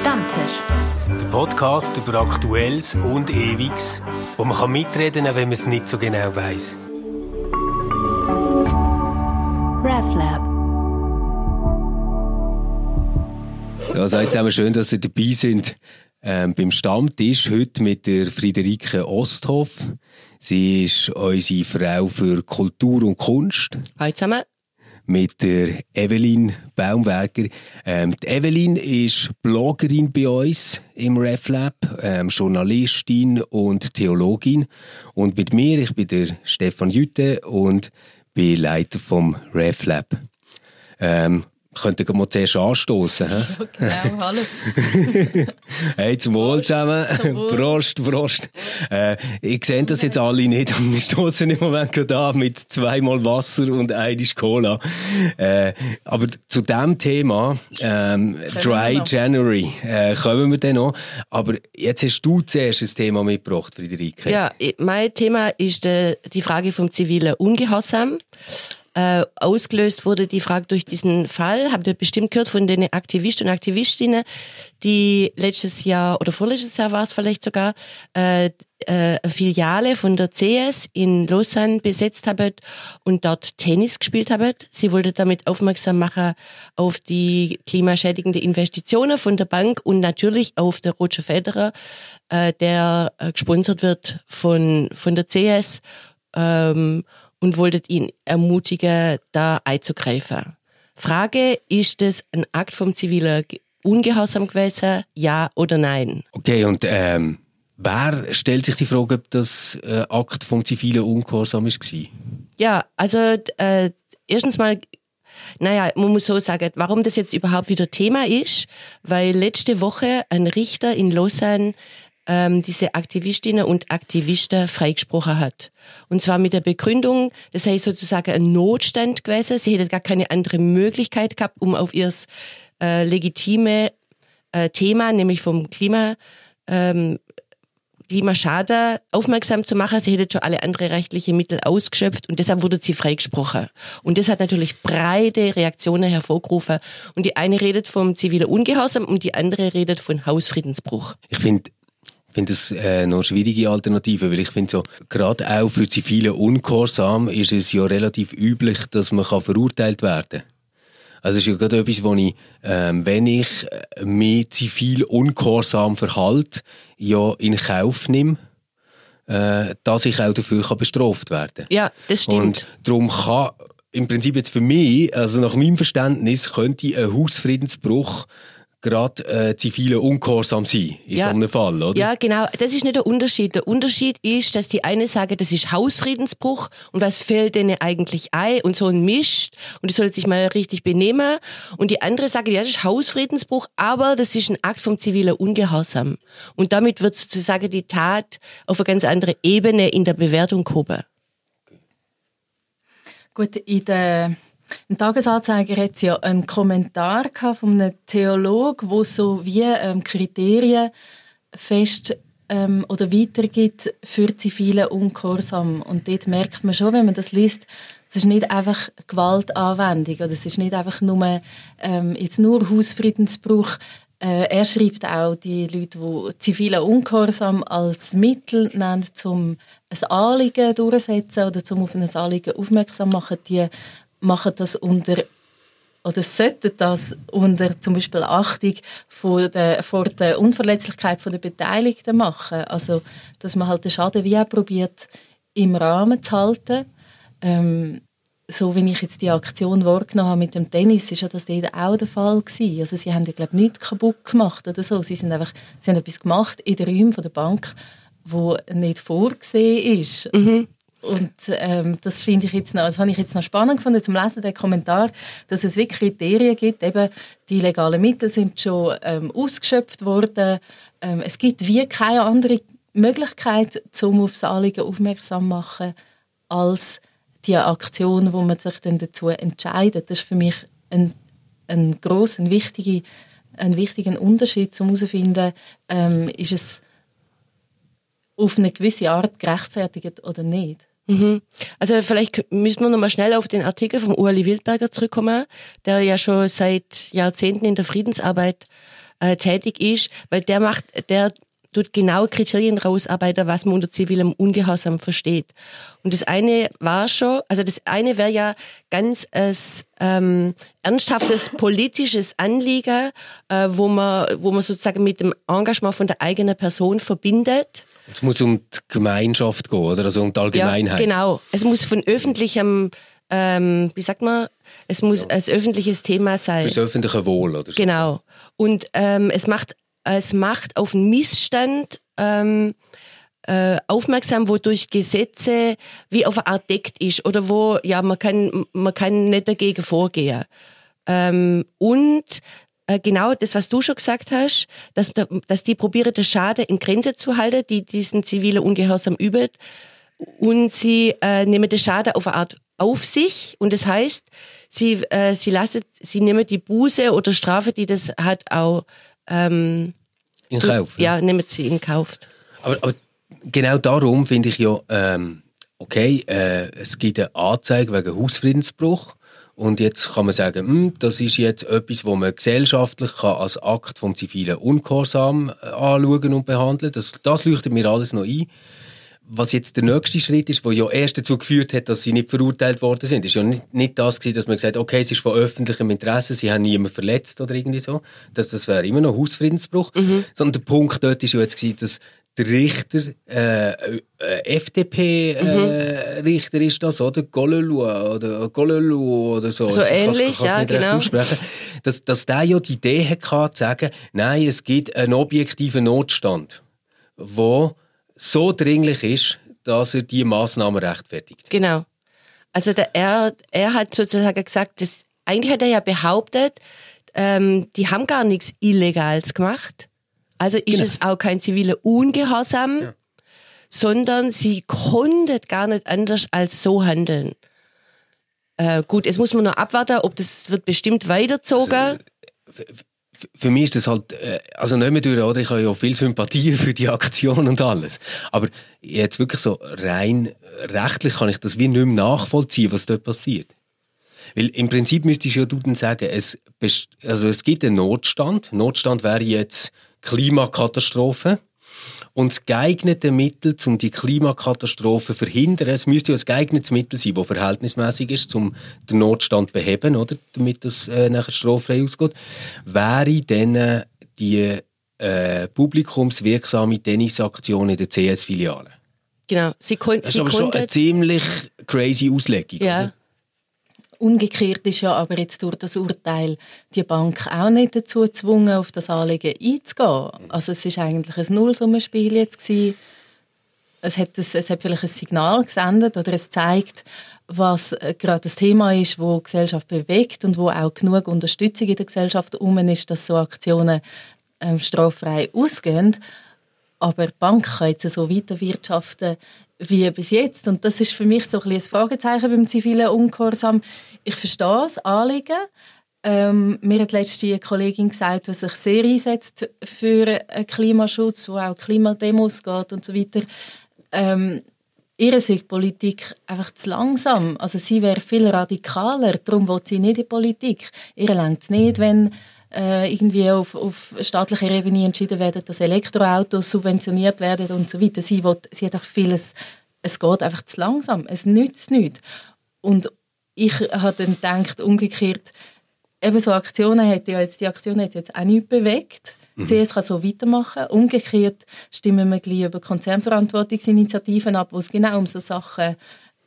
Stammtisch. Der Podcast über Aktuelles und Ewiges, wo man kann mitreden kann, wenn man es nicht so genau weiß. RefLab. Ja, seid zusammen schön, dass ihr dabei sind ähm, beim Stammtisch heute mit der Friederike Osthoff. Sie ist unsere Frau für Kultur und Kunst. Hallo zusammen. Mit der Evelyn Baumwerker. Ähm, die Evelyn ist Bloggerin bei uns im RefLab, ähm, Journalistin und Theologin. Und mit mir, ich bin der Stefan Jütte und bin Leiter vom RefLab. Ähm, könnten wir mal zuerst anstoßen. Ja, genau, hallo. hey, zum Wohl zusammen. Zum Wohl. Prost, Prost. Äh, ich sehe das jetzt alle nicht, aber wir stoßen im Moment gerade an mit zweimal Wasser und einisch Cola. Äh, aber zu dem Thema, ähm, Dry. January, äh, kommen wir dann noch. Aber jetzt hast du zuerst ein Thema mitgebracht, Friederike. Ja, mein Thema ist äh, die Frage vom zivilen Ungehorsam. Äh, ausgelöst wurde die Frage durch diesen Fall, habt ihr bestimmt gehört von den Aktivisten und Aktivistinnen, die letztes Jahr oder vorletztes Jahr war es vielleicht sogar, äh, äh, eine Filiale von der CS in Lausanne besetzt haben und dort Tennis gespielt haben. Sie wollte damit aufmerksam machen auf die klimaschädigende Investitionen von der Bank und natürlich auf der Roger Federer, äh, der äh, gesponsert wird von, von der CS ähm, und wolltet ihn ermutigen, da einzugreifen. Frage, ist das ein Akt vom zivilen Ge- Ungehorsam gewesen, ja oder nein? Okay, und ähm, wer stellt sich die Frage, ob das äh, Akt vom zivilen Ungehorsam war? Ja, also äh, erstens mal, naja, man muss so sagen, warum das jetzt überhaupt wieder Thema ist, weil letzte Woche ein Richter in Lausanne ähm, diese Aktivistinnen und Aktivisten freigesprochen hat. Und zwar mit der Begründung, das sei sozusagen ein Notstand gewesen. Sie hätten gar keine andere Möglichkeit gehabt, um auf ihr äh, legitime äh, Thema, nämlich vom Klima, ähm, Klimaschaden aufmerksam zu machen. Sie hätte schon alle andere rechtliche Mittel ausgeschöpft und deshalb wurde sie freigesprochen. Und das hat natürlich breite Reaktionen hervorgerufen. Und die eine redet vom zivilen Ungehorsam und die andere redet von Hausfriedensbruch. Ich finde ich finde das äh, noch schwierige Alternative, weil ich finde so, gerade auch für zivile Ungehorsam ist es ja relativ üblich, dass man kann verurteilt werden Also es ist ja gerade etwas, wo ich, ähm, wenn ich äh, mich zivil ungehorsam verhalte, ja in Kauf nehme, äh, dass ich auch dafür kann bestraft werden Ja, das stimmt. Und darum kann im Prinzip jetzt für mich, also nach meinem Verständnis, könnte ein Hausfriedensbruch gerade äh, zivile Ungehorsam sein, in Ja. so einem Fall, oder? Ja, genau. Das ist nicht der Unterschied. Der Unterschied ist, dass die eine sagen, das ist Hausfriedensbruch und was fällt denen eigentlich ein und so ein Mist und die sollen sich mal richtig benehmen. Und die andere sagen, ja, das ist Hausfriedensbruch, aber das ist ein Akt vom zivilen Ungehorsam. Und damit wird sozusagen die Tat auf eine ganz andere Ebene in der Bewertung gehoben. Gut, in der, im Tagesanzeiger hat es ja einen Kommentar von einem Theologen, wo so wie ähm, Kriterien fest ähm, oder weitergibt für zivile Ungehorsam. Und dort merkt man schon, wenn man das liest, es ist nicht einfach Gewaltanwendung oder es ist nicht einfach nur, ähm, jetzt nur Hausfriedensbruch. Äh, er schreibt auch die Leute, die zivilen Ungehorsam als Mittel nennen, um ein Anliegen durchzusetzen oder zum auf ein Anliegen aufmerksam machen, die machen das unter oder sollten das unter zum Beispiel Achtung von der, vor der Unverletzlichkeit der Beteiligten machen. Also, dass man halt den Schaden wie auch probiert, im Rahmen zu halten. Ähm, so wie ich jetzt die Aktion wahrgenommen habe mit dem Tennis, ist ja das dort auch der Fall gewesen. Also sie haben ja glaube nichts kaputt gemacht oder so. Sie sind einfach, sie haben etwas gemacht in den Räumen der Bank, wo nicht vorgesehen ist. Und ähm, das finde ich jetzt noch, das habe ich jetzt noch spannend gefunden zum Lesen der Kommentar, dass es wirklich Kriterien gibt. Eben die legalen Mittel sind schon ähm, ausgeschöpft worden. Ähm, es gibt wie keine andere Möglichkeit, um auf das Anliegen aufmerksam zu machen, als die Aktion, wo man sich dann dazu entscheidet. Das ist für mich ein, ein grosser, ein wichtiger, ein wichtigen Unterschied, um herauszufinden, ähm, ist es auf eine gewisse Art gerechtfertigt oder nicht. Mhm. Also vielleicht müssen wir nochmal schnell auf den Artikel vom Ueli Wildberger zurückkommen, der ja schon seit Jahrzehnten in der Friedensarbeit äh, tätig ist, weil der macht, der tut genau Kriterien rausarbeiten, was man unter zivilem Ungehorsam versteht. Und das eine war schon, also das eine wäre ja ganz als ähm, ernsthaftes politisches Anliegen, äh, wo man, wo man sozusagen mit dem Engagement von der eigenen Person verbindet. Es muss um die Gemeinschaft gehen, oder? Also um die Allgemeinheit. Ja, genau. Es muss von öffentlichem, ähm, wie sagt man, es muss ja. ein öffentliches Thema sein. Fürs öffentliche Wohl, oder so. Genau. Und ähm, es macht es macht auf einen Missstand ähm, äh, aufmerksam, wo durch Gesetze wie auf eine Art deckt ist oder wo ja man kann man kann nicht dagegen vorgehen. Ähm, und genau das, was du schon gesagt hast, dass, dass die probieren, den Schaden in Grenze zu halten, die diesen zivilen Ungehorsam üben. Und sie äh, nehmen den Schaden auf eine Art auf sich. Und das heißt, sie, äh, sie lassen, sie nehmen die Buße oder Strafe, die das hat, auch ähm, in Kauf. Ja, ja nehmen sie in Kauf. Aber, aber genau darum finde ich ja, ähm, okay, äh, es gibt eine Anzeige wegen Hausfriedensbruch. Und jetzt kann man sagen, hm, das ist jetzt etwas, wo man gesellschaftlich kann als Akt vom zivilen Ungehorsam äh, anschauen und behandeln. Das, das leuchtet mir alles noch ein was jetzt der nächste Schritt ist, wo ja erst dazu geführt hat, dass sie nicht verurteilt worden sind, ist ja nicht, nicht das gewesen, dass man gesagt hat, okay, es ist von öffentlichem Interesse, sie haben niemanden verletzt oder irgendwie so. Das, das wäre immer noch Hausfriedensbruch. Mhm. Sondern der Punkt dort ist ja jetzt gewesen, dass der Richter, äh, äh, FDP-Richter äh, mhm. ist das, oder? Golelu oder Golelu oder so. So ähnlich, ja, genau. Dass, dass der ja die Idee hatte, zu sagen, nein, es gibt einen objektiven Notstand, wo so dringlich ist, dass er die Maßnahmen rechtfertigt. Genau. Also der, er, er hat sozusagen gesagt, dass, eigentlich hat er ja behauptet, ähm, die haben gar nichts Illegales gemacht. Also ist genau. es auch kein ziviler Ungehorsam, ja. sondern sie konnten gar nicht anders als so handeln. Äh, gut, jetzt muss man noch abwarten, ob das wird bestimmt weitergezogen. Also, für mich ist das halt, äh, also nicht mehr durch, oder? Ich habe ja viel Sympathie für die Aktion und alles. Aber jetzt wirklich so rein rechtlich kann ich das wie nicht mehr nachvollziehen, was dort passiert. Weil im Prinzip müsste ich ja du dann sagen, es, also es gibt einen Notstand. Notstand wäre jetzt Klimakatastrophe. Und das geeignete Mittel, um die Klimakatastrophe zu verhindern, es müsste ja ein geeignetes Mittel sein, das verhältnismäßig ist, um den Notstand zu beheben, oder? damit das äh, nachher straffrei ausgeht, wäre dann äh, die äh, publikumswirksame Tennisaktion in der CS-Filiale. Genau. Sie kon das ist aber schon eine ziemlich crazy Auslegung. Ja. Oder? Umgekehrt ist ja aber jetzt durch das Urteil die Bank auch nicht dazu gezwungen, auf das Anliegen einzugehen. Also es ist eigentlich ein Nullsummenspiel jetzt gewesen. Es hat, es, es hat vielleicht ein Signal gesendet oder es zeigt, was äh, gerade das Thema ist, wo die Gesellschaft bewegt und wo auch genug Unterstützung in der Gesellschaft um ist, dass so Aktionen ähm, straffrei ausgehen. Aber die Bank kann jetzt so weiterwirtschaften wie bis jetzt. Und das ist für mich so ein, ein Fragezeichen beim zivilen Ungehorsam. Ich verstehe das Anliegen. Ähm, mir hat letzte Kollegin gesagt, die sich sehr einsetzt für Klimaschutz, wo auch Klimademos geht und so weiter. Ähm, ihre Sicht Politik einfach zu langsam. Also sie wäre viel radikaler, darum will sie nicht in Politik. Ihr längt es nicht, wenn äh, irgendwie auf, auf staatlicher Ebene entschieden werden, dass Elektroautos subventioniert werden und so weiter. Sie, will, sie hat auch vieles, es geht einfach zu langsam, es nützt nichts. Und ich habe dann gedacht, umgekehrt, eben so Aktionen hätte ja jetzt, die Aktion hat jetzt auch nichts bewegt. Mhm. CS kann so weitermachen. Umgekehrt stimmen wir gleich über Konzernverantwortungsinitiativen ab, wo es genau um so Sachen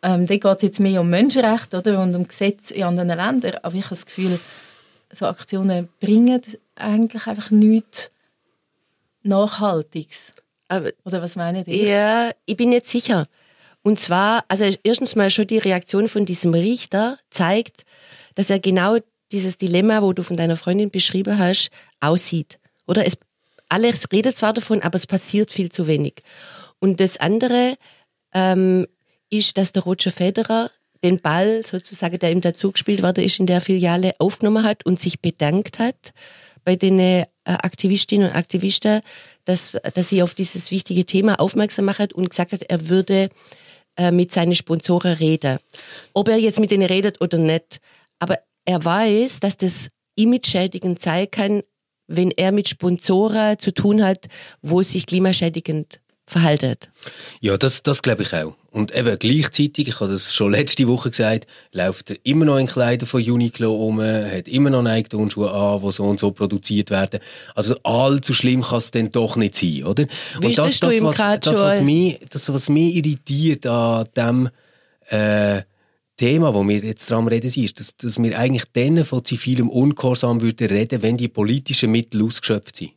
ähm, da geht es jetzt mehr um Menschenrechte oder, und um Gesetze in anderen Ländern. Aber ich habe das Gefühl, so Aktionen bringen eigentlich einfach nichts Nachhaltiges. Aber, Oder was meinen ihr? Ja, ich bin nicht sicher. Und zwar, also erstens mal schon die Reaktion von diesem Richter zeigt, dass er genau dieses Dilemma, wo du von deiner Freundin beschrieben hast, aussieht. Oder es, alles redet zwar davon, aber es passiert viel zu wenig. Und das andere ähm, ist, dass der Roger Federer den Ball sozusagen, der ihm dazu gespielt worden ist, in der Filiale aufgenommen hat und sich bedankt hat bei den äh, Aktivistinnen und Aktivisten, dass, dass sie auf dieses wichtige Thema aufmerksam macht und gesagt hat, er würde äh, mit seinen Sponsoren reden. Ob er jetzt mit denen redet oder nicht. Aber er weiß, dass das image-schädigend sein kann, wenn er mit Sponsoren zu tun hat, wo sich klimaschädigend verhalten. Ja, das, das glaube ich auch. Und eben gleichzeitig, ich habe das schon letzte Woche gesagt, läuft er immer noch in Kleidern von Uniqlo um, hat immer noch Nike-Turnschuhe an, die so und so produziert werden. Also allzu schlimm kann es dann doch nicht sein, oder? Wie und das, du das, im was, das, was mich, das, was mich irritiert an dem äh, Thema, wo wir jetzt dran reden, ist, dass, dass wir eigentlich dann von zivilem Ungehorsam würden reden, wenn die politischen Mittel ausgeschöpft sind.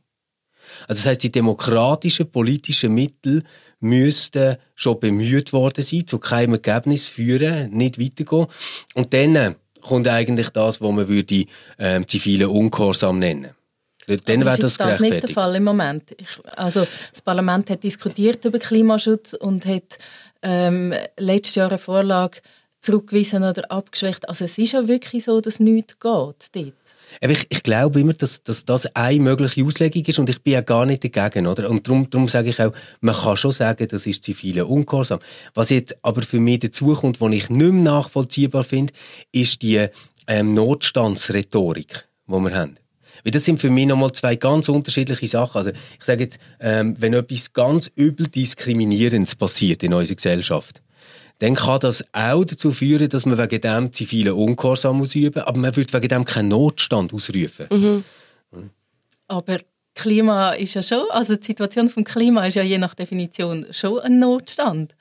Also das heißt, die demokratischen politischen Mittel müssten schon bemüht worden sein, zu keinem Ergebnis führen, nicht weitergehen. Und dann äh, kommt eigentlich das, was man würde ähm, zivilen Ungehorsam nennen. Dann wäre ist das das nicht der. Fall im Moment. Ich, also das Parlament hat diskutiert über Klimaschutz und hat ähm, letztes Jahr eine Vorlage zurückgewiesen oder abgeschwächt. Also es ist ja wirklich so, dass nichts geht dort. Ich, ich glaube immer, dass, dass das eine mögliche Auslegung ist und ich bin ja gar nicht dagegen. Oder? Und darum, darum sage ich auch, man kann schon sagen, das ist zivile Ungehorsam. Was jetzt aber für mich dazukommt, was ich nicht mehr nachvollziehbar finde, ist die ähm, Notstandsrhetorik, die wir haben. Weil das sind für mich nochmal zwei ganz unterschiedliche Sachen. Also ich sage jetzt, ähm, wenn etwas ganz übel Diskriminierendes passiert in unserer Gesellschaft, dann kann das auch dazu führen, dass man wegen dem zivilen Ungehorsam ausüben aber man würde wegen dem keinen Notstand ausrufen. Aber Klima ist ja schon, also die Situation vom Klima ist ja je nach Definition schon ein Notstand.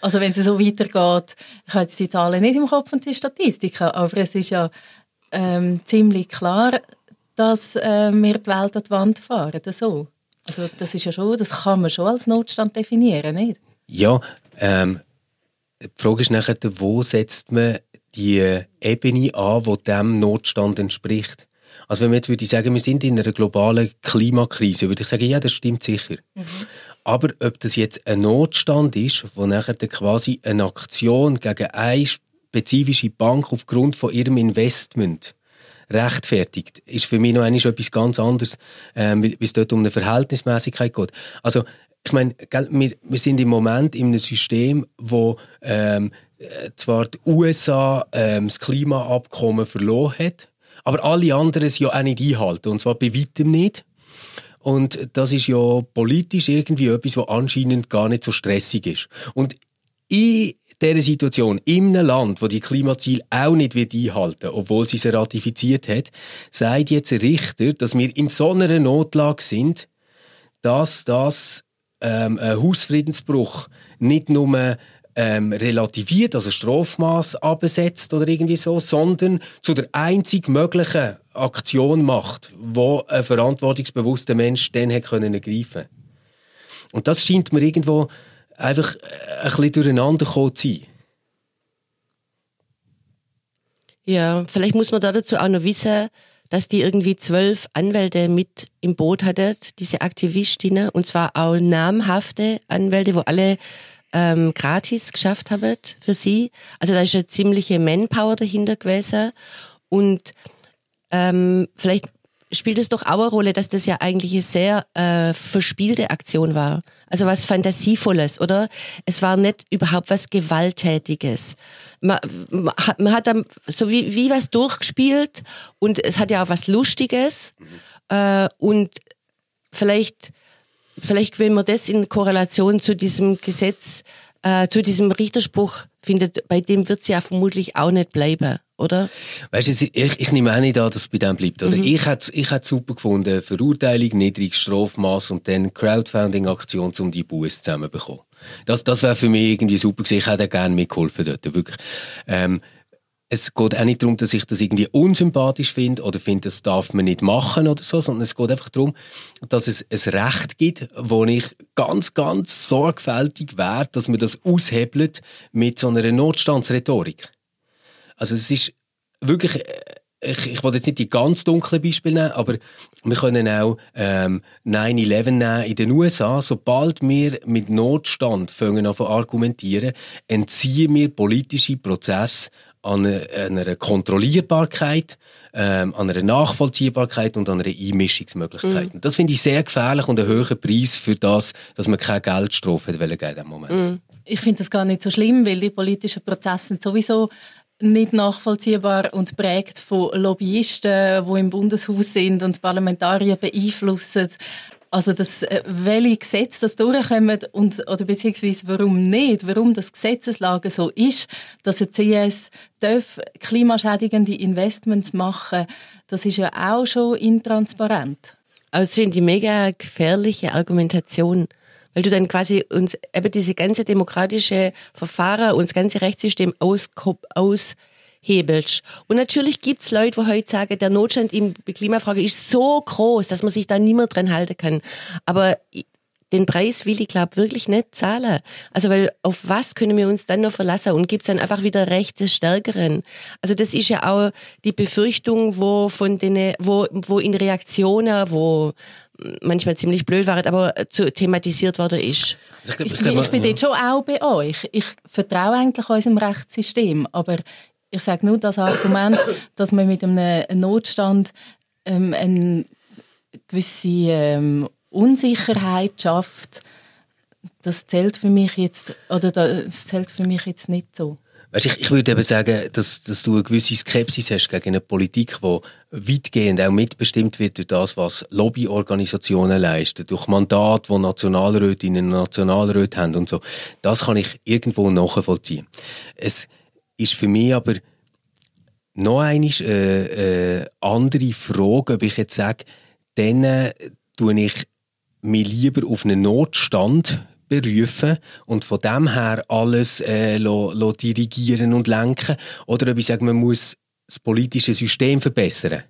Also wenn es so weitergeht, ich habe jetzt die Zahlen nicht im Kopf und die Statistiken, aber es ist ja ähm, ziemlich klar, dass äh, wir die Welt an die Wand fahren. So. Also das ist ja schon, das kann man schon als Notstand definieren, nicht? Ja, ähm, die Frage ist nachher, wo setzt man die Ebene an, die dem Notstand entspricht? Also wenn man jetzt würde sagen, wir sind in einer globalen Klimakrise, würde ich sagen, ja, das stimmt sicher. Aber ob das jetzt ein Notstand ist, wo nachher quasi eine Aktion gegen eine spezifische Bank aufgrund von ihrem Investment rechtfertigt, ist für mich noch etwas ganz anderes, ähm, weil es dort um eine Verhältnismäßigkeit geht. Also ich meine, wir, wir sind im Moment in einem System, wo ähm, äh, zwar die USA ähm, das Klimaabkommen verloren hat, aber alle anderen es ja auch nicht einhalten, und zwar bei weitem nicht. Und das ist ja politisch irgendwie etwas, was anscheinend gar nicht so stressig ist. Und in dieser Situation, in einem Land, wo die Klimaziele auch nicht wird einhalten obwohl sie sie ratifiziert hat, sagt jetzt ein Richter, dass wir in so einer Notlage sind, dass das ähm, ein Hausfriedensbruch nicht nur ähm, relativiert, also Strafmaß absetzt oder irgendwie so, sondern zu der einzig möglichen Aktion macht, wo ein verantwortungsbewusster Mensch dann hätte können ergreifen. Und das scheint mir irgendwo einfach äh, ein bisschen durcheinander zu sein. Ja, vielleicht muss man da dazu auch noch wissen, dass die irgendwie zwölf Anwälte mit im Boot hatte, diese Aktivistinnen, und zwar auch namhafte Anwälte, wo alle ähm, gratis geschafft haben für sie. Also da ist eine ziemliche Manpower dahinter gewesen. Und ähm, vielleicht spielt es doch auch eine Rolle, dass das ja eigentlich eine sehr äh, verspielte Aktion war. Also was Fantasievolles, oder? Es war nicht überhaupt was Gewalttätiges. Man, man, hat, man hat dann so wie, wie was durchgespielt und es hat ja auch was Lustiges. Äh, und vielleicht, vielleicht, wenn man das in Korrelation zu diesem Gesetz, äh, zu diesem Richterspruch findet, bei dem wird es ja vermutlich auch nicht bleiben, oder? Weißt du, ich, ich nehme auch nicht an, dass es bei dem bleibt. Oder? Ich hätte ich hätte super gefunden, Verurteilung, niedriges Strafmaß und dann Crowdfunding-Aktion, um die Buße zusammenzubekommen. Das, das wäre für mich irgendwie super gewesen. Ich hätte gerne mitgeholfen dort, wirklich. Ähm, es geht auch nicht darum, dass ich das irgendwie unsympathisch finde oder finde, das darf man nicht machen oder so, sondern es geht einfach darum, dass es ein Recht gibt, wo ich ganz, ganz sorgfältig wäre, dass man das aushebelt mit so einer Notstandsrhetorik. Also es ist wirklich, äh, ich, ich will jetzt nicht die ganz dunklen Beispiele nehmen, aber wir können auch ähm, 9-11 nehmen in den USA. Sobald wir mit Notstand fangen an zu argumentieren, entziehen wir politische Prozesse an einer, an einer Kontrollierbarkeit, ähm, an einer Nachvollziehbarkeit und an einer Einmischungsmöglichkeit. Und Das finde ich sehr gefährlich und einen hohen Preis für das, dass man keine Geldstrafe hat wollen in diesem Moment. Ich finde das gar nicht so schlimm, weil die politischen Prozesse sind sowieso nicht nachvollziehbar und prägt von Lobbyisten, die im Bundeshaus sind und Parlamentarier beeinflussen. Also das, äh, welche Gesetze das durchkommen und, oder beziehungsweise warum nicht, warum das Gesetzeslage so ist, dass ein CS darf klimaschädigende Investments machen, das ist ja auch schon intransparent. Also das finde ich mega gefährliche Argumentation, weil du dann quasi uns eben diese ganze demokratische Verfahren und das ganze Rechtssystem aus hebelst. Und natürlich gibt es Leute, die heute sagen, der Notstand in der Klimafrage ist so groß, dass man sich da nicht dran halten kann. Aber den Preis will ich, glaube wirklich nicht zahlen. Also, weil auf was können wir uns dann noch verlassen? Und gibt es dann einfach wieder Recht des Stärkeren? Also, das ist ja auch die Befürchtung, wo von denen, wo, wo in Reaktionen, wo manchmal ziemlich blöd waren, aber zu thematisiert worden ist. Also ich, ich, ich, ich bin ja. dort schon auch bei euch. Ich vertraue eigentlich unserem Rechtssystem, aber ich sage nur das Argument, dass man mit einem Notstand ähm, eine gewisse ähm, Unsicherheit schafft, das zählt für mich jetzt oder das zählt für mich jetzt nicht so. Weißt, ich, ich würde eben sagen, dass, dass du eine gewisse Skepsis hast gegen eine Politik, die weitgehend auch mitbestimmt wird durch das, was Lobbyorganisationen leisten, durch Mandate, die Nationalrätinnen und Nationalräte haben und so. Das kann ich irgendwo nachvollziehen. Es ist für mich aber noch eine äh, äh, andere Frage, ob ich jetzt sage, äh, tue ich mich lieber auf einen Notstand berufen und von dem her alles äh, lo, lo dirigieren und lenken oder ob ich sage, man muss das politische System verbessern.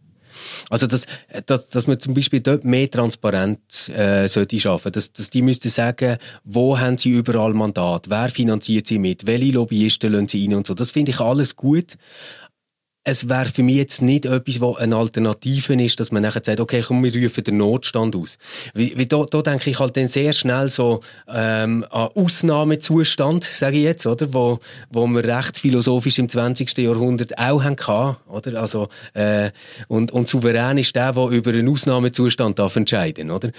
Also, dass, dass, dass man zum Beispiel dort mehr Transparenz äh, sollte schaffen dass, dass die müssten sagen, wo haben sie überall Mandat, wer finanziert sie mit, welche Lobbyisten lassen sie rein und so. Das finde ich alles gut es wäre für mich jetzt nicht etwas, was eine Alternative ist, dass man nachher sagt, okay, komm, wir rufen den Notstand aus. Wie, wie da, da denke ich halt dann sehr schnell so ähm, an Ausnahmezustand, sage ich jetzt, oder, wo, wo wir rechtsphilosophisch im 20. Jahrhundert auch haben oder, also äh, und, und souverän ist der, der über einen Ausnahmezustand darf entscheiden, oder?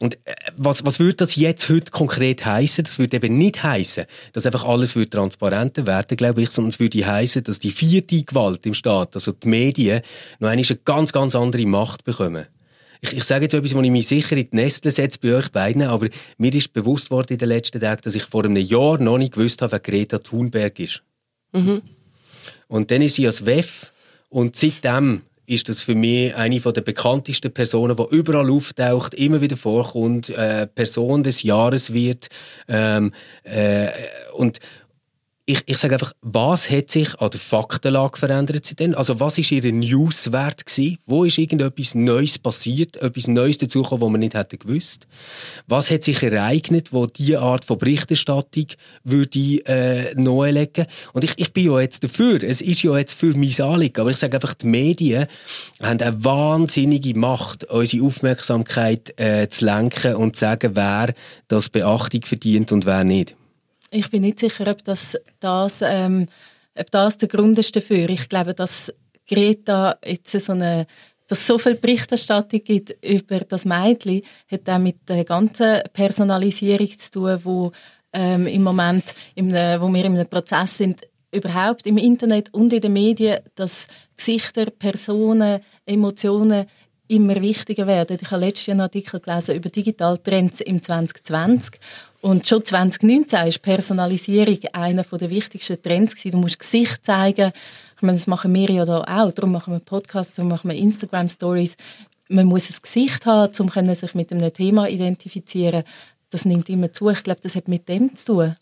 Und äh, was, was würde das jetzt heute konkret heißen? Das würde eben nicht heißen, dass einfach alles transparenter werden, glaube ich, sondern es würde heißen, dass die vierte Gewalt im Staat Staat, also die Medien, noch eine ganz, ganz andere Macht bekommen. Ich, ich sage jetzt etwas, wo ich mich sicher in die Nestle setze bei euch beiden, aber mir ist bewusst worden in den letzten Tagen, dass ich vor einem Jahr noch nicht gewusst habe, wer Greta Thunberg ist. Mhm. Und dann ist sie als WEF und seitdem ist das für mich eine der bekanntesten Personen, die überall auftaucht, immer wieder vorkommt, äh, Person des Jahres wird. Ähm, äh, und, ich, ich sage einfach, was hat sich an der Faktenlage verändert seitdem? Also was ist Ihr Newswert gewesen? Wo ist irgendetwas Neues passiert? Etwas Neues dazugekommen, was man nicht hätte gewusst? Was hat sich ereignet, wo diese Art von Berichterstattung würde äh, neu legen? Und ich, ich bin ja jetzt dafür. Es ist ja jetzt für mein Anliegen. Aber ich sage einfach, die Medien haben eine wahnsinnige Macht, unsere Aufmerksamkeit äh, zu lenken und zu sagen, wer das Beachtung verdient und wer nicht. Ich bin nicht sicher, ob das, das, ähm, ob das der Grund ist dafür. Ich glaube, dass Greta jetzt so eine dass so viel Berichterstattung gibt über das Mädchen, hat auch mit der ganzen Personalisierung zu tun, wo ähm, im Moment, im, wo wir in einem Prozess sind, überhaupt im Internet und in den Medien, dass Gesichter, Personen, Emotionen immer wichtiger werden. Ich habe letztes Jahr einen Artikel gelesen über Digitaltrends im 2020 und schon 2019 ist Personalisierung einer der wichtigsten Trends gewesen. Du musst Gesicht zeigen. Ich meine, das machen wir ja da auch. Darum machen wir Podcasts, darum machen wir Instagram Stories. Man muss ein Gesicht haben, um sich mit einem Thema identifizieren. Das nimmt immer zu. Ich glaube, das hat mit dem zu tun.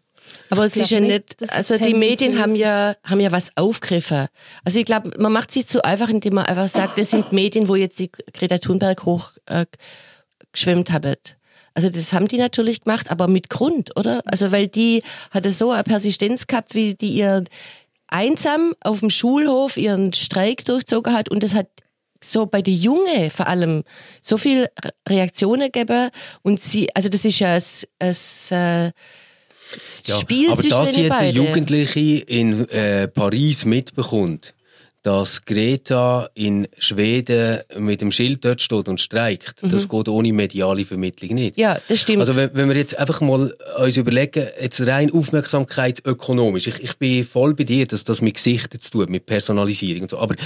Aber es ist ja nicht, also die Medien haben ja, haben ja was aufgegriffen. Also ich glaube, man macht sich zu einfach, indem man einfach sagt, das sind Medien, wo jetzt die Greta Thunberg hochgeschwemmt äh, haben. Also das haben die natürlich gemacht, aber mit Grund, oder? Also weil die hatte so eine Persistenz gehabt, wie die ihr einsam auf dem Schulhof ihren Streik durchzogen hat und das hat so bei den Jungen vor allem so viel Reaktionen gegeben und sie, also das ist ja es, es äh, ja, Spiel aber dass jetzt eine Jugendliche in äh, Paris mitbekommt, dass Greta in Schweden mit dem Schild dort steht und streikt, das geht ohne mediale Vermittlung nicht. Ja, das stimmt. Also wenn, wenn wir jetzt einfach mal uns überlegen, jetzt rein aufmerksamkeitsökonomisch, ich, ich bin voll bei dir, dass das mit Gesichtern zu tun, mit Personalisierung und so, aber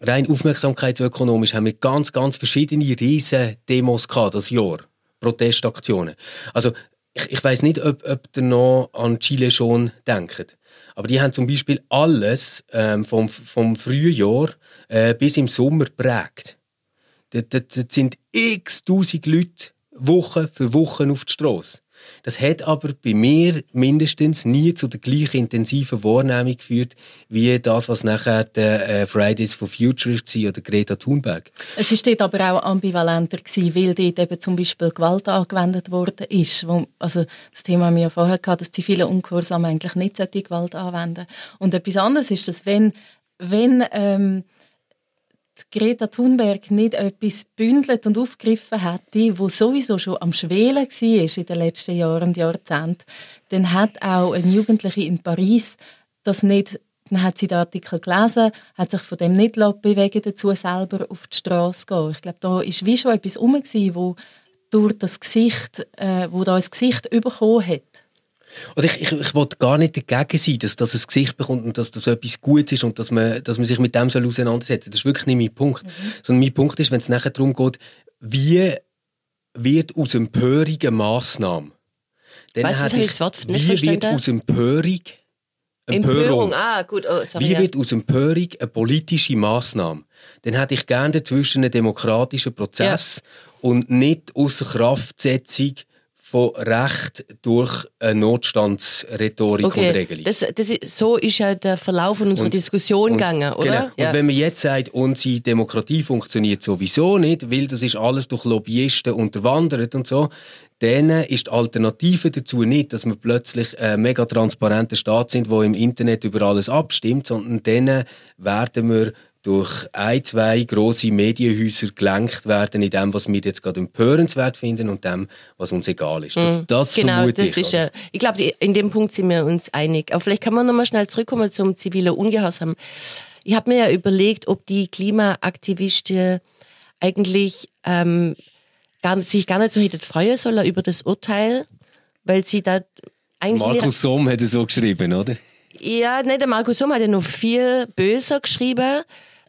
rein aufmerksamkeitsökonomisch haben wir ganz, ganz verschiedene riesen Demos gehabt das Jahr, Protestaktionen. Also ich, ich weiß nicht, ob, ob ihr noch an Chile schon denkt. Aber die haben zum Beispiel alles ähm, vom, vom Frühjahr äh, bis im Sommer dort, dort sind x tausend Leute Woche für Woche auf die Straße. Das hat aber bei mir mindestens nie zu der gleichen intensiven Wahrnehmung geführt, wie das, was nachher der äh, Fridays for Future war oder Greta Thunberg. Es war dort aber auch ambivalenter, gewesen, weil dort eben zum Beispiel Gewalt angewendet worden ist. Wo, also das Thema haben wir ja vorher gehabt, dass zivile Ungehorsam eigentlich nicht solche Gewalt anwenden Und etwas anderes ist, dass wenn, wenn ähm, Greta Thunberg nicht etwas bündelt und aufgegriffen hätte, wo sowieso schon am Schwelen war in den letzten Jahren und Jahrzehnten, dann hat auch eine Jugendliche in Paris das nicht dann hat sie den Artikel gelesen, hat sich von dem nicht bewegen dazu, selber auf die Straße gehen. Ich glaube, da ist wie schon etwas herum, wo durch das Gesicht, äh, wo da ein Gesicht bekommen hat. Oder ich, ich, ich wollte gar nicht dagegen sein, dass das ein Gesicht bekommt und dass das etwas Gutes ist und dass man, dass man sich mit dem soll auseinandersetzen soll. Das ist wirklich nicht mein Punkt. Mhm. Sondern mein Punkt ist, wenn es nachher darum geht, wie wird aus Empörung eine Massnahme? Dann weißt, das ich, Wort nicht wie verstanden? wird aus Empörung Empörung. Empörung. Ah, gut. Oh, sorry, Wie wird aus Empörung eine politische Massnahme? Dann hätte ich gerne dazwischen einen demokratischen Prozess ja. und nicht aus Kraftsetzung von Recht durch eine Notstandsrhetorik okay. und Regelung. Das, das ist, so ist ja der Verlauf unserer und, Diskussion und, gegangen, oder? Genau. Ja. Und wenn man jetzt sagt, unsere Demokratie funktioniert sowieso nicht, weil das ist alles durch Lobbyisten unterwandert und so, dann ist die Alternative dazu nicht, dass wir plötzlich ein mega transparenter Staat sind, wo im Internet über alles abstimmt, sondern dann werden wir durch ein, zwei große Medienhäuser gelenkt werden in dem, was wir jetzt gerade empörenswert finden und dem, was uns egal ist. Das, mhm. das genau, das ich. Ist, äh, ich glaube, in dem Punkt sind wir uns einig. Aber vielleicht kann man noch mal schnell zurückkommen zum zivilen Ungehorsam. Ich habe mir ja überlegt, ob die Klimaaktivisten eigentlich ähm, gar, sich gar nicht so hätten freuen sollen über das Urteil, weil sie da eigentlich... Markus Somm hat es so geschrieben, oder? Ja, nicht der Markus Somm hat ja noch viel böser geschrieben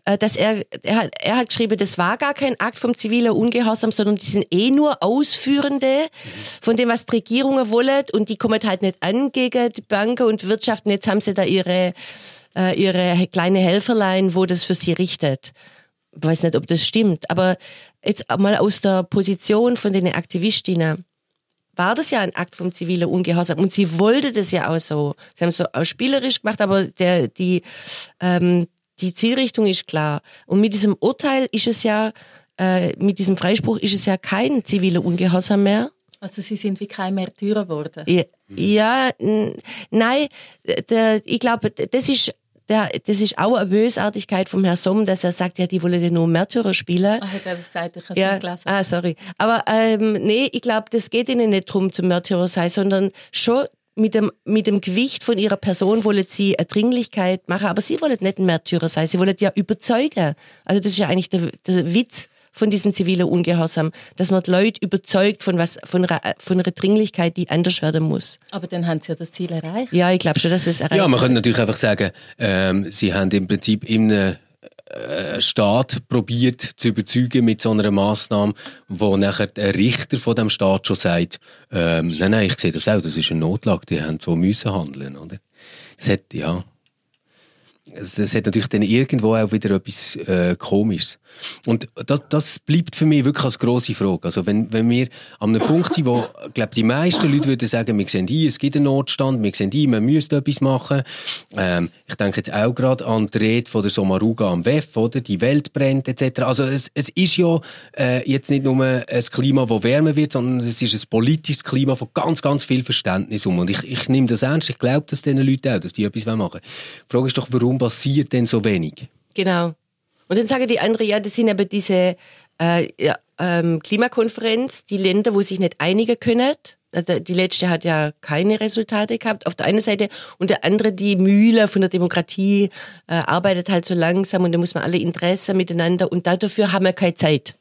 äh, dass er, er hat, er hat geschrieben, das war gar kein Akt vom zivilen Ungehorsam, sondern die sind eh nur Ausführende von dem, was die Regierungen wollen und die kommen halt nicht an gegen die Banken und Wirtschaft und jetzt haben sie da ihre, äh, ihre kleine Helferlein, wo das für sie richtet. Ich weiß nicht, ob das stimmt, aber jetzt mal aus der Position von den Aktivistinnen war das ja ein Akt vom zivilen Ungehorsam. Und sie wollte das ja auch so. Sie haben es so auch spielerisch gemacht, aber der, die, ähm, die Zielrichtung ist klar. Und mit diesem Urteil ist es ja, äh, mit diesem Freispruch ist es ja kein ziviler Ungehorsam mehr. Also sie sind wie kein Märtyrer geworden. Ja, ja nein, der, ich glaube, das ist der, das ist auch eine Bösartigkeit vom Herrn Somm, dass er sagt, ja, die wollen ja nur Märtyrer spielen. Ach, hat er das gesagt? Ich habe ja. nicht gelesen. Ah, sorry. Aber ähm, nee, ich glaube, das geht ihnen nicht darum, zum Märtyrer zu sein, sondern schon mit dem, mit dem Gewicht von ihrer Person wollen sie eine Dringlichkeit machen, aber sie wollen nicht ein Märtyrer sein, sie wollen ja überzeugen. Also das ist ja eigentlich der, der Witz von diesem zivilen Ungehorsam, dass man die Leute überzeugt von was, von einer, von einer Dringlichkeit, die anders werden muss. Aber dann haben sie ja das Ziel erreicht. Ja, ich glaube schon, dass es erreicht Ja, man könnte natürlich einfach sagen, ähm, sie haben im Prinzip in einem äh, Staat probiert zu überzeugen mit so einer Maßnahme, wo nachher der Richter von dem Staat schon sagt, ähm, nein, nein, ich sehe das auch, das ist eine Notlage, die haben so müssen handeln, oder? Das hat, ja, es, hat natürlich dann irgendwo auch wieder etwas äh, Komisches. Und das, das bleibt für mich wirklich als grosse Frage. Also wenn, wenn wir an einem Punkt sind, wo glaub, die meisten Leute würden sagen, wir sehen ein, es gibt einen Notstand, wir sehen ein, man müsste etwas machen. Ähm, ich denke jetzt auch gerade an die Rede von der Somaruga am WEF, oder? Die Welt brennt etc. Also es, es ist ja äh, jetzt nicht nur ein Klima, das wärmer wird, sondern es ist ein politisches Klima von ganz, ganz viel Verständnis um. Und ich, ich nehme das ernst, ich glaube das diesen Leuten auch, dass die etwas machen wollen. Die Frage ist doch, warum passiert denn so wenig? Genau. Und dann sagen die anderen, ja, das sind aber diese äh, ja, ähm, Klimakonferenz, die Länder, wo sich nicht einigen können. Also Die letzte hat ja keine Resultate gehabt, auf der einen Seite. Und der andere, die Mühle von der Demokratie, äh, arbeitet halt so langsam und da muss man alle Interessen miteinander und dafür haben wir keine Zeit.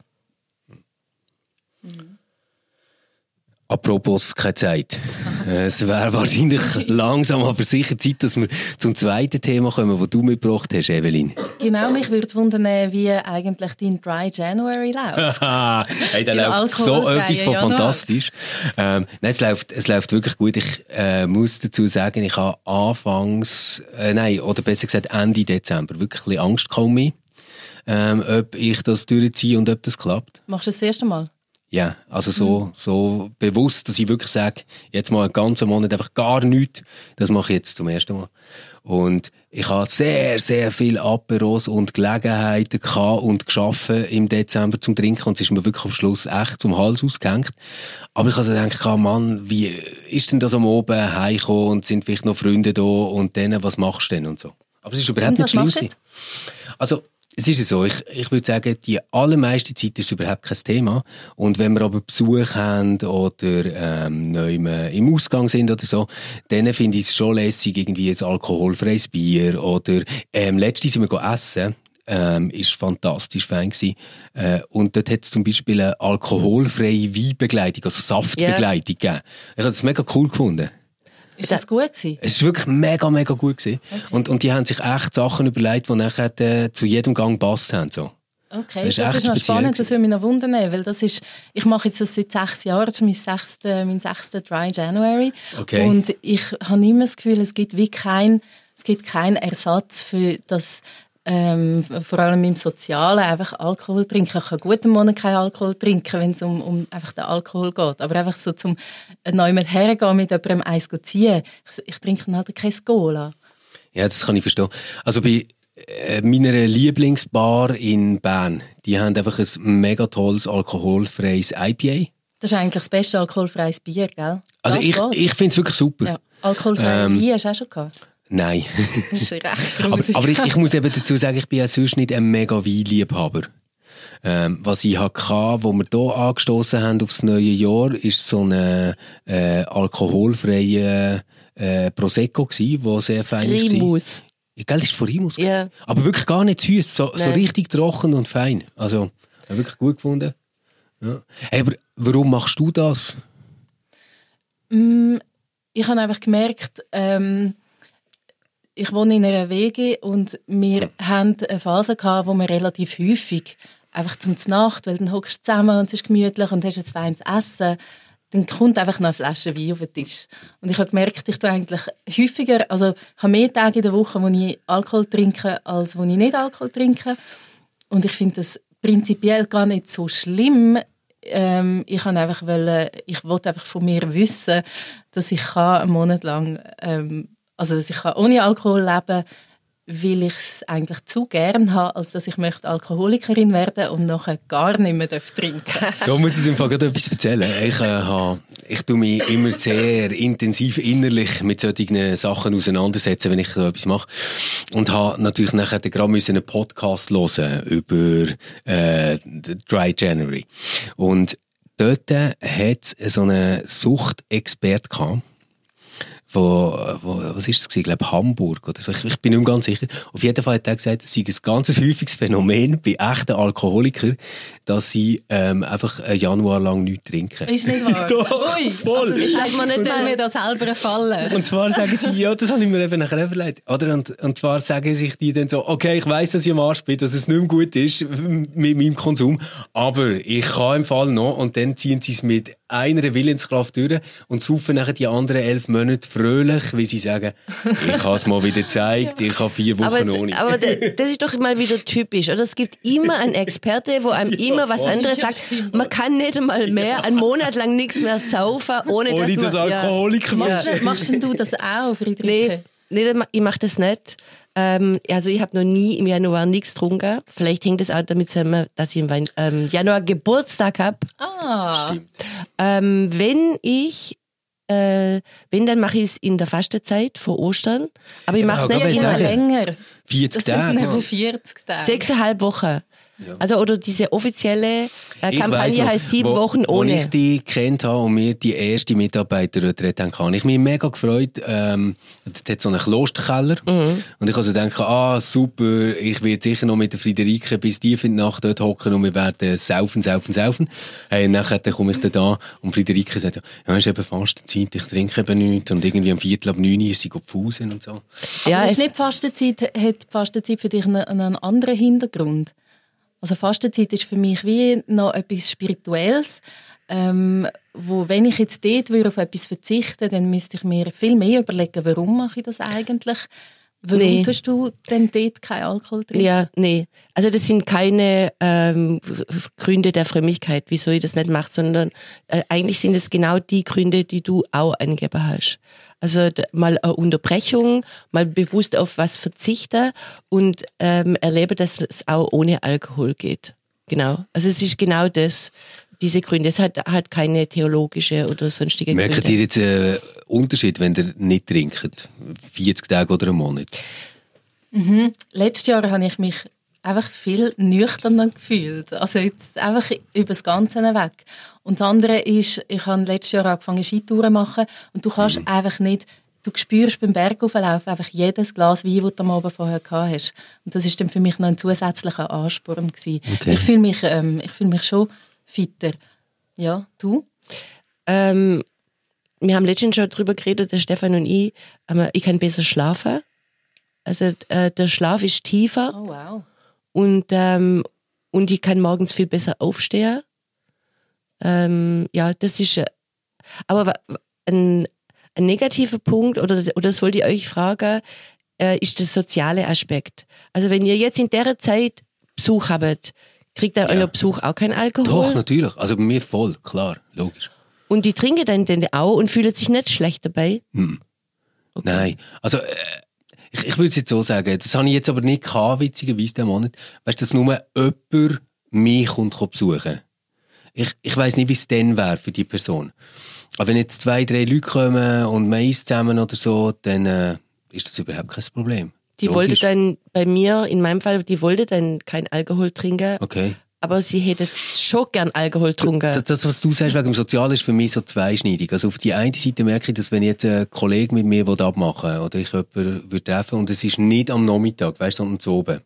Apropos keine Zeit. Es wäre wahrscheinlich langsam, aber sicher Zeit, dass wir zum zweiten Thema kommen, das du mitgebracht hast, Evelyn. Genau, mich würde wundern, wie eigentlich dein Dry January läuft. hey, Für läuft so etwas von fantastisch. Ähm, nein, es läuft, es läuft wirklich gut. Ich äh, muss dazu sagen, ich habe anfangs, äh, nein, oder besser gesagt Ende Dezember wirklich Angst gehabt ähm, ob ich das durchziehe und ob das klappt. Machst du das, das erste Mal? Ja, also so, so bewusst, dass ich wirklich sage, jetzt mal einen ganzen Monat einfach gar nichts, das mache ich jetzt zum ersten Mal. Und ich habe sehr, sehr viel Aperos und Gelegenheiten gehabt und geschaffen im Dezember zum Trinken und es ist mir wirklich am Schluss echt zum Hals ausgehängt. Aber ich habe so gedacht, Mann, wie ist denn das am Oben heimgekommen und sind vielleicht noch Freunde da und denen, was machst du denn und so. Aber es ist überhaupt nicht schlimm. Also, es ist ja so, ich, ich würde sagen, die allermeiste Zeit ist überhaupt kein Thema. Und wenn wir aber Besuch haben oder ähm, im Ausgang sind oder so, dann finde ich es schon lässig, irgendwie ein alkoholfreies Bier oder ähm, letztens sind wir essen. Ähm, ist fantastisch fein gewesen. Äh, und dort hat es zum Beispiel eine alkoholfreie Weinbegleitung, also Saftbegleitung gegeben. Ich habe das mega cool gefunden. Ist das gut gewesen? Es ist wirklich mega, mega gut gewesen. Und, und die haben sich echt Sachen überlegt, die nachher äh, zu jedem Gang passt haben. So. Okay, Das das ist ist, echt noch spannend, das gewesen. würde mich noch wundern, weil das ist, ich mache jetzt das seit sechs Jahren, das ist mein sechster, mein sechster Dry January. Okay. Und ich habe immer das Gefühl, es gibt wie kein, es gibt keinen Ersatz für das, ähm, vor allem im Sozialen, einfach Alkohol trinken. Ich kann gut einen Monat keinen Alkohol trinken, wenn es um, um einfach den Alkohol geht. Aber einfach so zum äh, neu mit hergehen, mit jemandem eins zu ziehen. Ich, ich trinke halt kein Cola. Ja, das kann ich verstehen. Also bei äh, meiner Lieblingsbar in Bern, die haben einfach ein mega tolles alkoholfreies IPA. Das ist eigentlich das beste alkoholfreies Bier, gell? Also Das ich, geht. ich finde es wirklich super. Ja. Alkoholfreie Ähm, Wein hast du auch schon gehabt? Nein. Das ist recht aber, aber ich, ich muss eben dazu sagen, ich bin ja sonst nicht ein mega Weinliebhaber. Ähm, was ich hatte, wo wir hier angestoßen haben aufs neue Jahr, ist so eine äh, alkoholfreie äh, Prosecco wo sehr fein war. Primus. Ja, gell, das ist von Rimus. Ja. Aber wirklich gar nicht süß, so, so richtig trocken und fein. Also, habe wirklich gut gefunden. Ja. Hey, aber warum machst du das? ich habe einfach gemerkt, ähm, ich wohne in einer WG und wir haben eine Phase gehabt, wo wir relativ häufig einfach zum Nacht, weil dann hockst du zusammen und es ist gemütlich und hast ein feines Essen, dann kommt einfach noch eine Flasche Wein auf den Tisch. Und ich habe gemerkt, ich tue eigentlich häufiger, also ich habe mehr Tage in der Woche, wo ich Alkohol trinke, als wo ich nicht Alkohol trinke. Und ich finde das prinzipiell gar nicht so schlimm. Ähm, ich kann einfach wollen, ich wollte einfach von mir wissen, dass ich kann einen Monat lang, ähm, also dass ich kann ohne Alkohol leben, weil ich es eigentlich zu gern habe, als dass ich möchte Alkoholikerin werden und nachher gar nicht mehr darf trinken. Da muss ich dir gerade etwas erzählen. Ich, äh, ich tue mich immer sehr intensiv innerlich mit solchen Sachen auseinandersetzen, wenn ich so etwas mache. Und habe natürlich nachher gerade müssen einen Podcast hören über äh, den Dry January. Und dort hat es so einen Suchtexpert gehabt wo, wo, was ist es gewesen? Ich glaube Hamburg oder so. Ich, ich bin nicht mehr ganz sicher. Auf jeden Fall hat er gesagt, es sei ein ganz häufiges Phänomen bei echten Alkoholikern, dass sie ähm, einfach ein Januar lang nichts trinken. Ist nicht wahr? Doch, Ui, voll. Also, ich man nicht mal- mir da selber einen Fallen. Und zwar sagen sie, ja, das habe ich mir eben nachher überlegt. Oder? Und, und zwar sagen sich die dann so, okay, ich weiss, dass ich am Arsch bin, dass es nicht mehr gut ist mit meinem Konsum, aber ich kann im Fall noch und dann ziehen sie es mit einer Willenskraft durch und saufen nachher die anderen elf Monate fröhlich, wie sie sagen, ich habe es mal wieder gezeigt, ich habe vier Wochen Aber, ohne. aber das ist doch immer wieder typisch. Oder? Es gibt immer einen Experte, wo einem immer was anderes sagt. Man kann nicht einmal mehr, einen Monat lang nichts mehr saufen, ohne, Ohne dass das man... ja. Alkoholiker Machst, du- machst denn du das auch, Friederike? Nee, nee, das- ich mache das nicht. Ähm, also ich habe noch nie im Januar nichts getrunken. Vielleicht hängt es auch damit zusammen, dass ich im Wein- ähm, Januar Geburtstag habe. Ah, Ähm, wenn ich, äh, wenn, dann mache ich es in der Fastenzeit vor Ostern. Aber ich mache es aber nicht ich immer länger. 40 Das sind Tage. eben 40 Tage. Sechseinhalb Wochen. Also oder diese offizielle äh, Kampagne noch, heißt sieben wo, Wochen ohne. Als ich die kennt habe und mir die erste Mitarbeiterretrette haben kann, ich mich mega gefreut. Ähm, dort hat so einen Klosterkeller. Mhm. Und ich also denke, ah, super, ich werde sicher noch mit der Friederike bis tief in die Nacht dort hocken und wir werden saufen, saufen, saufen. Hey, und nachher dann komme ich dann da und Friederike sagt, ja, es ist eben Fastenzeit, ich trinke eben nichts. Und irgendwie am Viertel ab neun ist sie gepfusen und so. ja, Aber es, ist nicht Fastenzeit, hat die Fastenzeit für dich einen, einen anderen Hintergrund? Also Fastenzeit ist für mich wie noch etwas Spirituelles, ähm, wo wenn ich jetzt dort würde auf etwas verzichten dann müsste ich mir viel mehr überlegen, warum mache ich das eigentlich? Warum Nee. tust du denn dort keinen Alkohol trinken? Ja, nee. Also das sind keine ähm, Gründe der Frömmigkeit, wieso ich das nicht mache, sondern äh, eigentlich sind es genau die Gründe, die du auch angegeben hast. Also mal eine Unterbrechung, mal bewusst auf was verzichten und ähm, erlebe, dass es auch ohne Alkohol geht. Genau. Also es ist genau das, diese Gründe. Es hat, hat keine theologische oder sonstige Merkt Gründe. ihr jetzt einen Unterschied, wenn ihr nicht trinkt? 40 Tage oder einen Monat? Letztes Jahr habe ich mich einfach viel nüchterner gefühlt. Also jetzt einfach über das Ganze weg. Und das andere ist, ich habe letztes Jahr angefangen Skitouren zu machen und du kannst einfach nicht, du spürst beim Bergauflaufen einfach jedes Glas Wein, das du am Abend vorher gehabt hast. Und das ist dann für mich noch ein zusätzlicher Ansporn gewesen. Okay. Ich fühle mich, ähm, ich fühle mich schon fitter. Ja, du? Ähm, wir haben letztens schon darüber geredet, der Stefan und ich, aber ich kann besser schlafen. Also äh, der Schlaf ist tiefer Oh wow. und, ähm, und ich kann morgens viel besser aufstehen. Ähm, ja, das ist. äh, Aber ein, ein negativer Punkt, oder, oder das wollte ich euch fragen, äh, ist der soziale Aspekt. Also wenn ihr jetzt in der Zeit Besuch habt, kriegt dann euer Besuch auch keinen Alkohol? Doch, natürlich. Also bei mir voll, klar, logisch. Und die trinken dann den auch und fühlen sich nicht schlecht dabei? Nein, also äh, ich, ich würde es jetzt so sagen, das habe ich jetzt aber nicht gehabt, witzigerweise, diesen Monat. Weißt du, dass nur jemand mich kommt besuchen Ich, ich weiss nicht, wie es dann wäre für die Person. Aber wenn jetzt zwei, drei Leute kommen und man isst zusammen oder so, dann äh, ist das überhaupt kein Problem. Die wollte dann bei mir, in meinem Fall, die wollte dann kein Alkohol trinken, Okay. aber sie hätte schon gern Alkohol getrunken. Das, das, was du sagst wegen dem Sozialen, ist für mich so zweischneidig. Also auf die eine Seite merke ich, dass wenn jetzt ein Kollege mit mir abmachen will oder ich jemanden würde treffen und es ist nicht am Nachmittag, weißt du, sondern zu oben,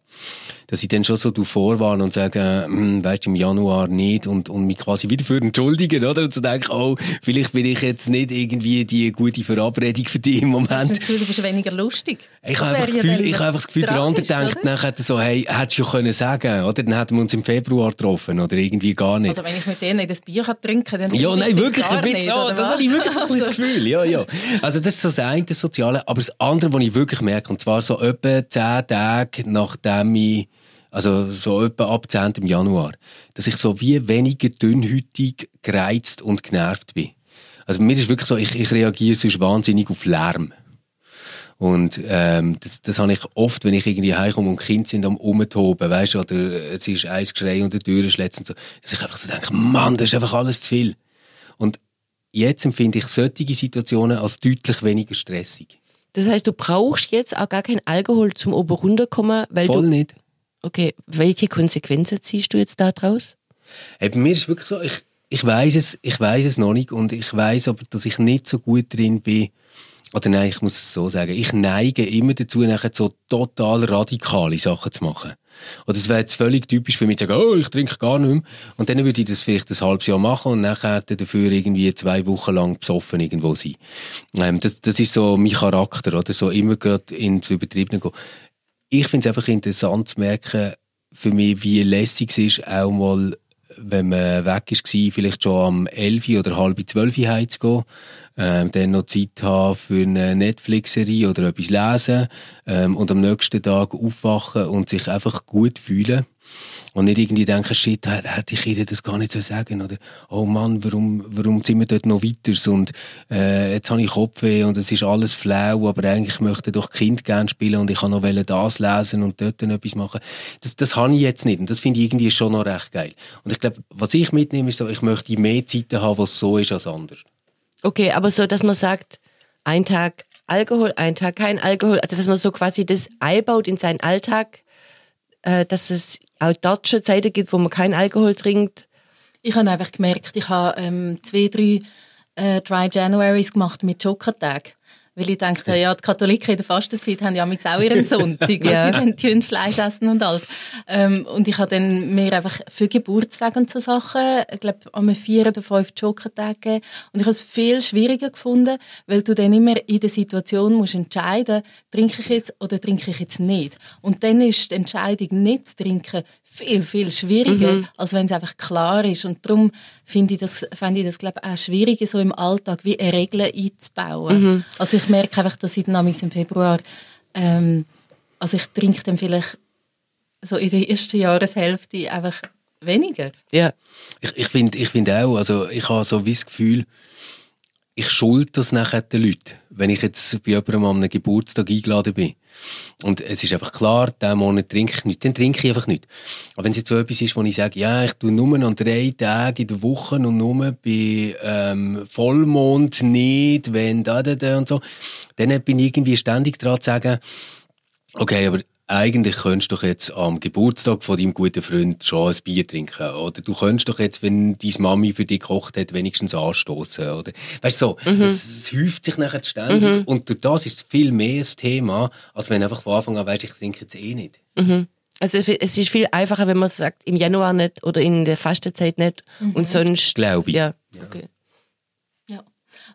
dass ich dann schon so vorwarne und sage, hm, weißt du, im Januar nicht und, und mich quasi wieder für entschuldigen, oder? Und zu denken, oh, vielleicht bin ich jetzt nicht irgendwie die gute Verabredung für dich im Hast du Moment. das Gefühl, du bist weniger lustig? Ich habe einfach ja Gefühl, ich habe einfach das Gefühl, der andere denkt oder? nachher so, hey, hättest du ja können sagen, oder? Dann hätten wir uns im Februar getroffen, oder irgendwie gar nicht. Also wenn ich mit denen das Bier kann trinken dann Ja, nein, ich wirklich, ein bisschen so. Das habe ich wirklich so ein bisschen das Also- Gefühl. Ja, ja. Also, das ist so das eine, das Soziale. Aber das andere, was ich wirklich merke, und zwar so etwa zehn Tage nachdem ich, also so etwa ab 10. Januar, dass ich so wie weniger dünnhütig, gereizt und genervt bin. Also, mir ist wirklich so, ich, ich reagiere sonst wahnsinnig auf Lärm. Und ähm, das, das habe ich oft, wenn ich irgendwie heimkomme und Kinder sind am Umtoben, weißt du, oder es ist ein Geschrei und die Tür schlägt und so, dass ich einfach so denke, Mann, das ist einfach alles zu viel. Und jetzt empfinde ich solche Situationen als deutlich weniger stressig. Das heißt, du brauchst jetzt auch gar keinen Alkohol zum oben runterkommen, weil Voll du. nicht. Okay, welche Konsequenzen ziehst du jetzt da draus? Hey, bei mir ist es wirklich so, ich, ich weiß es, ich weiß es noch nicht und ich weiß aber, dass ich nicht so gut drin bin. Oder nein, ich muss es so sagen. Ich neige immer dazu, nachher so total radikale Sachen zu machen. Oder es wäre jetzt völlig typisch für mich zu sagen, oh, ich trinke gar nicht mehr. Und dann würde ich das vielleicht ein halbes Jahr machen und nachher dafür irgendwie zwei Wochen lang besoffen irgendwo sein. Ähm, das, das ist so mein Charakter, oder? So immer gerade ins Übertriebene gehen. Ich finde es einfach interessant zu merken, für mich, wie lässig es ist, auch mal, wenn man weg war, vielleicht schon am 11 oder halb 12 heimzugehen, ähm, dann noch Zeit haben für eine Netflix-Serie oder etwas lesen ähm, und am nächsten Tag aufwachen und sich einfach gut fühlen. Und nicht irgendwie denken, shit, hätte ich ihr das gar nicht so sagen oder oh Mann, warum, warum sind wir dort noch weiter und äh, jetzt habe ich Kopfweh und es ist alles flau, aber eigentlich möchte doch Kind gerne spielen und ich kann noch das lesen und dort dann etwas machen. Das, das habe ich jetzt nicht und das finde ich irgendwie schon noch recht geil. Und ich glaube, was ich mitnehme, ist so, ich möchte mehr Zeiten haben, wo es so ist als anders. Okay, aber so, dass man sagt, ein Tag Alkohol, ein Tag kein Alkohol, also dass man so quasi das einbaut in seinen Alltag, äh, dass es auch dort schon Zeiten gibt, wo man keinen Alkohol trinkt? Ich habe einfach gemerkt, ich habe ähm, zwei, drei äh, Dry Januaries gemacht mit Schokotagen. Weil ich dachte, ja, die Katholiken in der Fastenzeit haben ja auch ihren Sonntag. ja. Also sie dann Fleisch essen und alles. Ähm, und ich habe dann mir einfach für Geburtstage und so Sachen, ich glaube, am vier oder fünf Jokertage gegeben. Und ich habe es viel schwieriger gefunden, weil du dann immer in der Situation musst entscheiden, trinke ich jetzt oder trinke ich jetzt nicht. Und dann ist die Entscheidung, nicht zu trinken, viel, viel schwieriger, mhm. als wenn es einfach klar ist. Und darum finde ich das, fände ich das glaube ich, auch schwieriger, so im Alltag wie eine Regel einzubauen. Mhm. Also ich merke einfach, dass ich dann im Februar, ähm, also ich trinke dann vielleicht so in der ersten Jahreshälfte einfach weniger. Ja. Ich, ich finde ich find auch, also ich habe so wie das Gefühl, ich schuld das nachher den Leuten, wenn ich jetzt bei jemandem an einem Geburtstag eingeladen bin. Und es ist einfach klar, diesen Monat trinke ich nicht, dann trinke ich einfach nicht. Aber wenn es jetzt so etwas ist, wo ich sage, ja, ich tue nur an drei Tagen in der Woche und nur bei ähm, Vollmond nicht, wenn da, da, da und so, dann bin ich irgendwie ständig dran zu sagen, okay, aber eigentlich könntest du doch jetzt am Geburtstag von deinem guten Freund schon ein Bier trinken. Oder du könntest doch jetzt, wenn deine Mami für dich gekocht hat, wenigstens anstoßen. Oder, weißt du, so, mhm. es, es, häuft sich nachher ständig. Mhm. Und durch das ist es viel mehr ein Thema, als wenn einfach von Anfang an weißt, ich trinke jetzt eh nicht. Mhm. Also es ist viel einfacher, wenn man sagt, im Januar nicht oder in der Fastenzeit nicht und mhm. sonst. Glaube ich. Ja. Okay.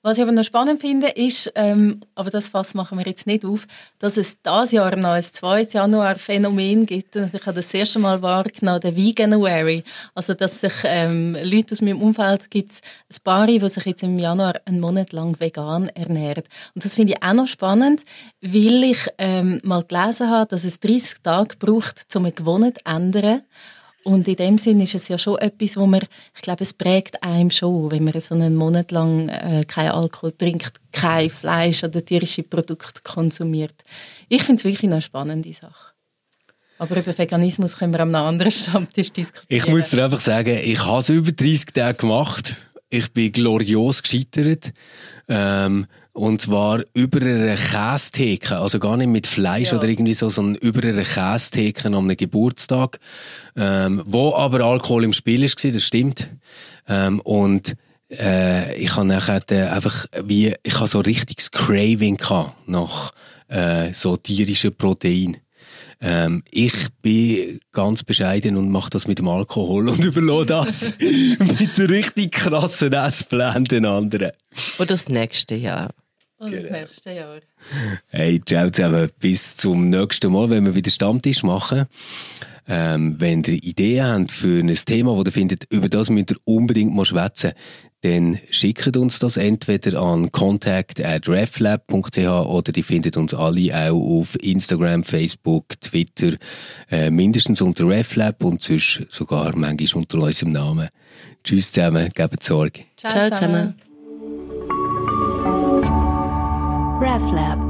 Was ich aber noch spannend finde, ist, ähm, aber das Fass machen wir jetzt nicht auf, dass es dieses Jahr noch ein 2. Januar-Phänomen gibt. Und ich habe das, erste Mal wahrgenommen, der Veganuary. Also, dass sich ähm, Leute aus meinem Umfeld gibt, ein paar, die sich jetzt im Januar einen Monat lang vegan ernähren. Und das finde ich auch noch spannend, weil ich ähm, mal gelesen habe, dass es 30 Tage braucht, um eine Gewohnheit zu ändern. Und in dem Sinn ist es ja schon etwas, wo man, ich glaube, es prägt einem schon, wenn man so einen Monat lang äh, kein Alkohol trinkt, kein Fleisch oder tierische Produkte konsumiert. Ich finde es wirklich eine spannende Sache. Aber über Veganismus können wir am anderen Stammtisch diskutieren. Ich muss dir einfach sagen, ich habe es über 30 Tage gemacht. Ich bin glorios gescheitert. Ähm, und zwar über eine Kästheke, also gar nicht mit Fleisch ja. oder irgendwie so, sondern über eine Kästheke an einem Geburtstag, ähm, wo aber Alkohol im Spiel war, das stimmt. Ähm, und äh, ich habe nachher einfach wie, ich habe so richtiges Craving gehabt nach äh, so tierischen Proteinen. Ähm, ich bin ganz bescheiden und mache das mit dem Alkohol und überlasse das mit richtig krassen Essplänen den anderen. Oder das nächste Jahr. Und das genau. nächste Jahr. Hey, ciao zusammen. Bis zum nächsten Mal, wenn wir wieder Stammtisch machen. Ähm, wenn ihr Ideen habt für ein Thema, das ihr findet, über das müsst ihr unbedingt mal schwätzen, dann schickt uns das entweder an contact@reflab.ch oder ihr findet uns alle auch auf Instagram, Facebook, Twitter, äh, mindestens unter Reflab und sonst sogar manchmal unter unserem Namen. Tschüss zusammen, gebt Sorge. Ciao, Ciao zusammen. RefLab